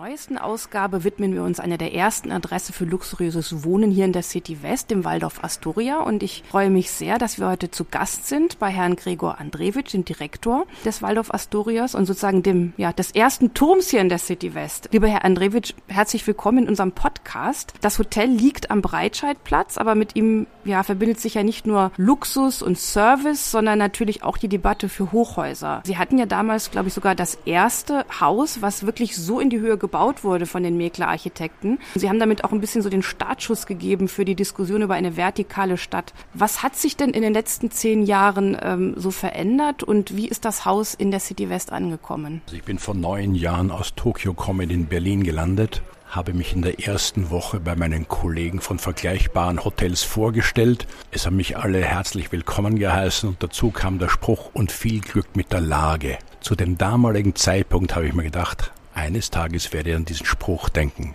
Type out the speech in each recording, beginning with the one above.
neuesten Ausgabe widmen wir uns einer der ersten Adresse für luxuriöses Wohnen hier in der City West, dem Waldorf Astoria. Und ich freue mich sehr, dass wir heute zu Gast sind bei Herrn Gregor Andrewitsch, dem Direktor des Waldorf Astorias und sozusagen dem, ja, des ersten Turms hier in der City West. Lieber Herr Andrewitsch, herzlich willkommen in unserem Podcast. Das Hotel liegt am Breitscheidplatz, aber mit ihm, ja, verbindet sich ja nicht nur Luxus und Service, sondern natürlich auch die Debatte für Hochhäuser. Sie hatten ja damals, glaube ich, sogar das erste Haus, was wirklich so in die Höhe gebaut gebaut wurde von den Mäkler-Architekten. Sie haben damit auch ein bisschen so den Startschuss gegeben für die Diskussion über eine vertikale Stadt. Was hat sich denn in den letzten zehn Jahren ähm, so verändert und wie ist das Haus in der City West angekommen? Also ich bin vor neun Jahren aus Tokio Comedy in Berlin gelandet habe mich in der ersten Woche bei meinen Kollegen von vergleichbaren Hotels vorgestellt. Es haben mich alle herzlich willkommen geheißen und dazu kam der Spruch und viel Glück mit der Lage. Zu dem damaligen Zeitpunkt habe ich mir gedacht, eines Tages werde ich an diesen Spruch denken.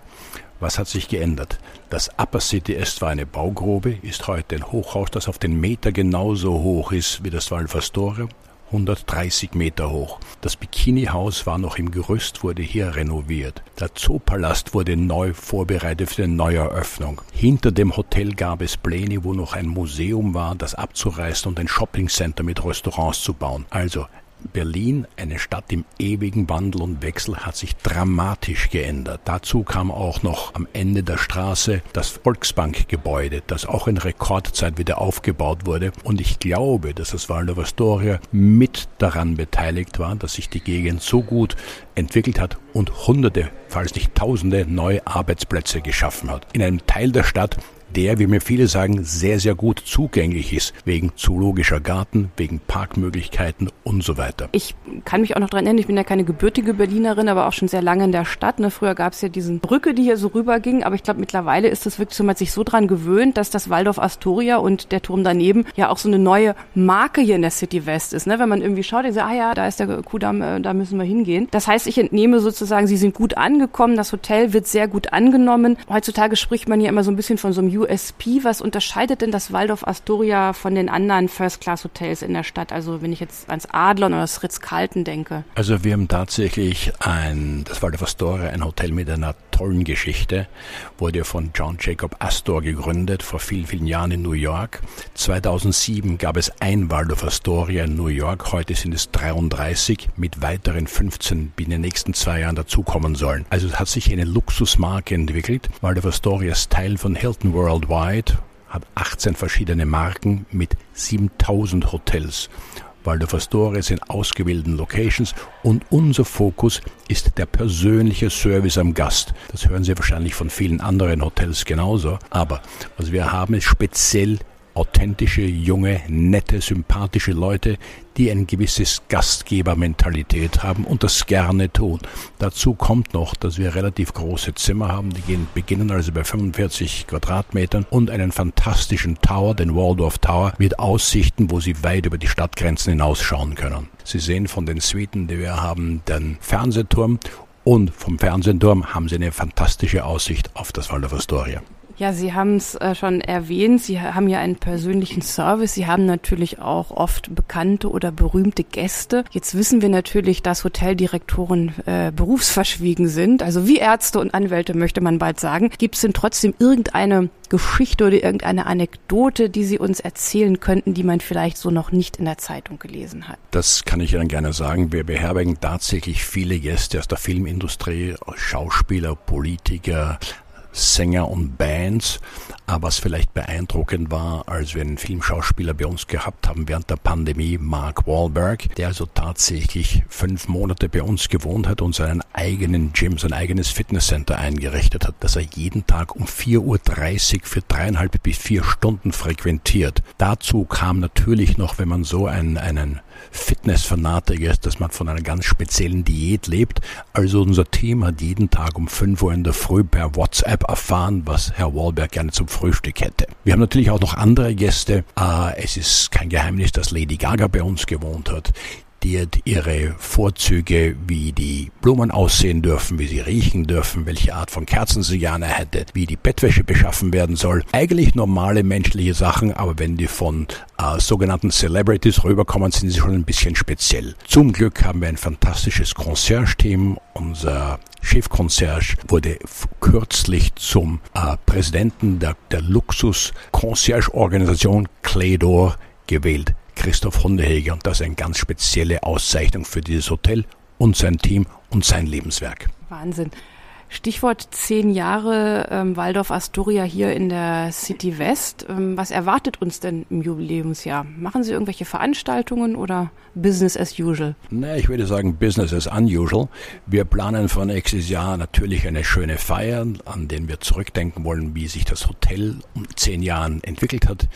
Was hat sich geändert? Das Upper City Est war eine Baugrube, ist heute ein Hochhaus, das auf den Meter genauso hoch ist wie das Valfastore, 130 Meter hoch. Das Bikini-Haus war noch im Gerüst, wurde hier renoviert. Der Zoopalast wurde neu vorbereitet für eine Neueröffnung. Hinter dem Hotel gab es Pläne, wo noch ein Museum war, das abzureißen und ein Shoppingcenter mit Restaurants zu bauen. Also Berlin, eine Stadt im ewigen Wandel und Wechsel, hat sich dramatisch geändert. Dazu kam auch noch am Ende der Straße das Volksbankgebäude, das auch in Rekordzeit wieder aufgebaut wurde. Und ich glaube, dass das Waldorf Astoria mit daran beteiligt war, dass sich die Gegend so gut entwickelt hat und Hunderte, falls nicht Tausende neue Arbeitsplätze geschaffen hat. In einem Teil der Stadt, der, wie mir viele sagen, sehr, sehr gut zugänglich ist, wegen zoologischer Garten, wegen Parkmöglichkeiten und so weiter. Ich kann mich auch noch dran erinnern, ich bin ja keine gebürtige Berlinerin, aber auch schon sehr lange in der Stadt. Ne? Früher gab es ja diesen Brücke, die hier so rüberging, aber ich glaube, mittlerweile ist es wirklich so, man hat sich so dran gewöhnt, dass das Waldorf Astoria und der Turm daneben ja auch so eine neue Marke hier in der City West ist. Ne? Wenn man irgendwie schaut, sagt, ah ja, da ist der Kudamm, äh, da müssen wir hingehen. Das heißt, ich entnehme sozusagen, sie sind gut angekommen, das Hotel wird sehr gut angenommen. Heutzutage spricht man hier immer so ein bisschen von so einem USP. Was unterscheidet denn das Waldorf Astoria von den anderen First-Class-Hotels in der Stadt? Also wenn ich jetzt ans Adlon oder das Ritz-Carlton denke. Also wir haben tatsächlich ein, das Waldorf Astoria, ein Hotel mit einer tollen Geschichte. Wurde von John Jacob Astor gegründet, vor vielen, vielen Jahren in New York. 2007 gab es ein Waldorf Astoria in New York. Heute sind es 33 mit weiteren 15 in den nächsten zwei Jahren dazukommen sollen. Also es hat sich eine Luxusmarke entwickelt. Waldorf Astoria ist Teil von Hilton Worldwide, hat 18 verschiedene Marken mit 7000 Hotels. Waldorf Astoria sind ausgewählten Locations und unser Fokus ist der persönliche Service am Gast. Das hören Sie wahrscheinlich von vielen anderen Hotels genauso. Aber was wir haben, ist speziell authentische, junge, nette, sympathische Leute, die ein gewisses Gastgebermentalität haben und das gerne tun. Dazu kommt noch, dass wir relativ große Zimmer haben, die gehen, beginnen also bei 45 Quadratmetern und einen fantastischen Tower, den Waldorf Tower, mit Aussichten, wo Sie weit über die Stadtgrenzen hinausschauen können. Sie sehen von den Suiten, die wir haben, den Fernsehturm und vom Fernsehturm haben Sie eine fantastische Aussicht auf das Waldorf Astoria. Ja, Sie haben es äh, schon erwähnt. Sie haben ja einen persönlichen Service. Sie haben natürlich auch oft bekannte oder berühmte Gäste. Jetzt wissen wir natürlich, dass Hoteldirektoren äh, berufsverschwiegen sind. Also wie Ärzte und Anwälte möchte man bald sagen. Gibt es denn trotzdem irgendeine Geschichte oder irgendeine Anekdote, die Sie uns erzählen könnten, die man vielleicht so noch nicht in der Zeitung gelesen hat? Das kann ich Ihnen gerne sagen. Wir beherbergen tatsächlich viele Gäste aus der Filmindustrie, Schauspieler, Politiker, Sänger und Bands. Aber was vielleicht beeindruckend war, als wir einen Filmschauspieler bei uns gehabt haben während der Pandemie, Mark Wahlberg, der also tatsächlich fünf Monate bei uns gewohnt hat und seinen eigenen Gym, sein eigenes Fitnesscenter eingerichtet hat, dass er jeden Tag um 4.30 Uhr für dreieinhalb bis vier Stunden frequentiert. Dazu kam natürlich noch, wenn man so einen, einen Fitnessfanatiker ist, dass man von einer ganz speziellen Diät lebt. Also unser Team hat jeden Tag um 5 Uhr in der Früh per WhatsApp erfahren, was Herr Wahlberg gerne zum Frühstück hätte. Wir haben natürlich auch noch andere Gäste. Äh, es ist kein Geheimnis, dass Lady Gaga bei uns gewohnt hat diskutiert ihre Vorzüge, wie die Blumen aussehen dürfen, wie sie riechen dürfen, welche Art von Kerzen sie gerne hätte, wie die Bettwäsche beschaffen werden soll. Eigentlich normale menschliche Sachen, aber wenn die von äh, sogenannten Celebrities rüberkommen, sind sie schon ein bisschen speziell. Zum Glück haben wir ein fantastisches Concierge-Team. Unser Chefconcierge wurde kürzlich zum äh, Präsidenten der, der Luxus-Concierge-Organisation Cledor gewählt. Christoph Hundeheger und das ist eine ganz spezielle Auszeichnung für dieses Hotel und sein Team und sein Lebenswerk. Wahnsinn. Stichwort zehn Jahre ähm, Waldorf Astoria hier in der City West. Ähm, was erwartet uns denn im Jubiläumsjahr? Machen Sie irgendwelche Veranstaltungen oder Business as usual? Na, ich würde sagen Business as unusual. Wir planen für nächstes Jahr natürlich eine schöne Feier, an den wir zurückdenken wollen, wie sich das Hotel um zehn Jahren entwickelt hat.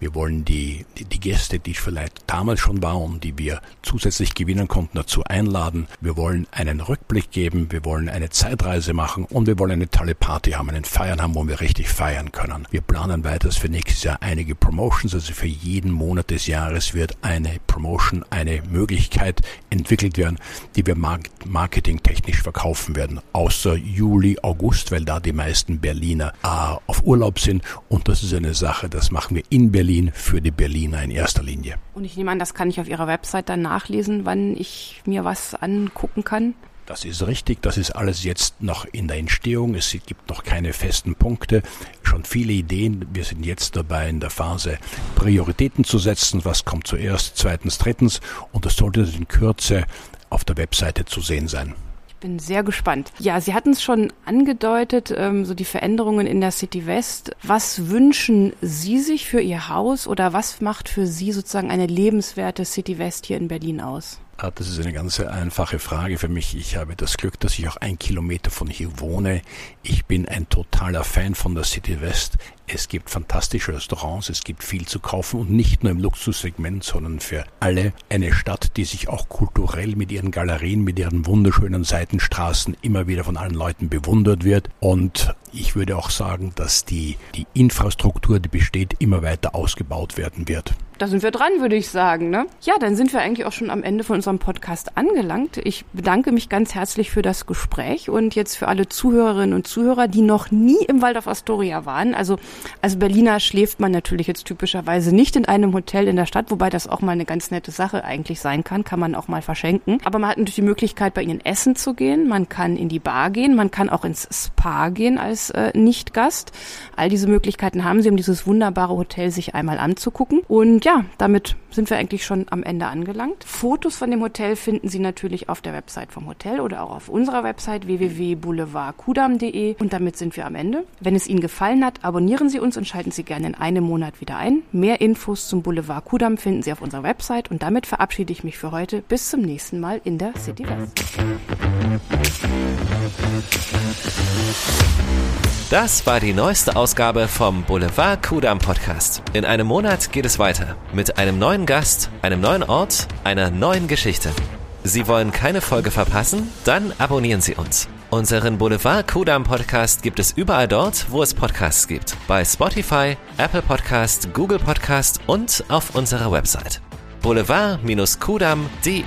Wir wollen die, die, die Gäste, die vielleicht damals schon waren, die wir zusätzlich gewinnen konnten, dazu einladen. Wir wollen einen Rückblick geben. Wir wollen eine Zeitreise machen und wir wollen eine tolle Party haben, einen Feiern haben, wo wir richtig feiern können. Wir planen weiters für nächstes Jahr einige Promotions, also für jeden Monat des Jahres wird eine Promotion, eine Möglichkeit entwickelt werden, die wir marketingtechnisch verkaufen werden. Außer Juli, August, weil da die meisten Berliner äh, auf Urlaub sind und das ist eine Sache, das machen wir in Berlin für die Berliner in erster Linie. Und ich nehme an, das kann ich auf Ihrer Website dann nachlesen, wann ich mir was angucken kann. Das ist richtig, das ist alles jetzt noch in der Entstehung. Es gibt noch keine festen Punkte, schon viele Ideen. Wir sind jetzt dabei in der Phase Prioritäten zu setzen. Was kommt zuerst, zweitens, drittens und das sollte in Kürze auf der Webseite zu sehen sein bin sehr gespannt. Ja, Sie hatten es schon angedeutet, ähm, so die Veränderungen in der City West. Was wünschen Sie sich für Ihr Haus oder was macht für Sie sozusagen eine lebenswerte City West hier in Berlin aus? Ah, das ist eine ganz einfache Frage für mich. Ich habe das Glück, dass ich auch ein Kilometer von hier wohne. Ich bin ein totaler Fan von der City West. Es gibt fantastische Restaurants, es gibt viel zu kaufen und nicht nur im Luxussegment, sondern für alle eine Stadt, die sich auch kulturell mit ihren Galerien, mit ihren wunderschönen Seitenstraßen immer wieder von allen Leuten bewundert wird. Und ich würde auch sagen, dass die, die Infrastruktur, die besteht, immer weiter ausgebaut werden wird. Da sind wir dran, würde ich sagen. Ne? Ja, dann sind wir eigentlich auch schon am Ende von unserem Podcast angelangt. Ich bedanke mich ganz herzlich für das Gespräch und jetzt für alle Zuhörerinnen und Zuhörer, die noch nie im Waldorf Astoria waren. Also als Berliner schläft man natürlich jetzt typischerweise nicht in einem Hotel in der Stadt, wobei das auch mal eine ganz nette Sache eigentlich sein kann, kann man auch mal verschenken. Aber man hat natürlich die Möglichkeit, bei ihnen essen zu gehen, man kann in die Bar gehen, man kann auch ins Spa gehen als äh, Nicht-Gast. All diese Möglichkeiten haben sie, um dieses wunderbare Hotel sich einmal anzugucken. Und ja, damit sind wir eigentlich schon am Ende angelangt. Fotos von dem Hotel finden Sie natürlich auf der Website vom Hotel oder auch auf unserer Website www.boulevardkudam.de. Und damit sind wir am Ende. Wenn es Ihnen gefallen hat, abonnieren Sie uns und schalten Sie gerne in einem Monat wieder ein. Mehr Infos zum Boulevard Kudam finden Sie auf unserer Website. Und damit verabschiede ich mich für heute. Bis zum nächsten Mal in der City West. Das war die neueste Ausgabe vom Boulevard Kudam Podcast. In einem Monat geht es weiter mit einem neuen Gast, einem neuen Ort, einer neuen Geschichte. Sie wollen keine Folge verpassen? Dann abonnieren Sie uns. Unseren Boulevard Kudam Podcast gibt es überall dort, wo es Podcasts gibt. Bei Spotify, Apple Podcast, Google Podcast und auf unserer Website. boulevard-kudam.de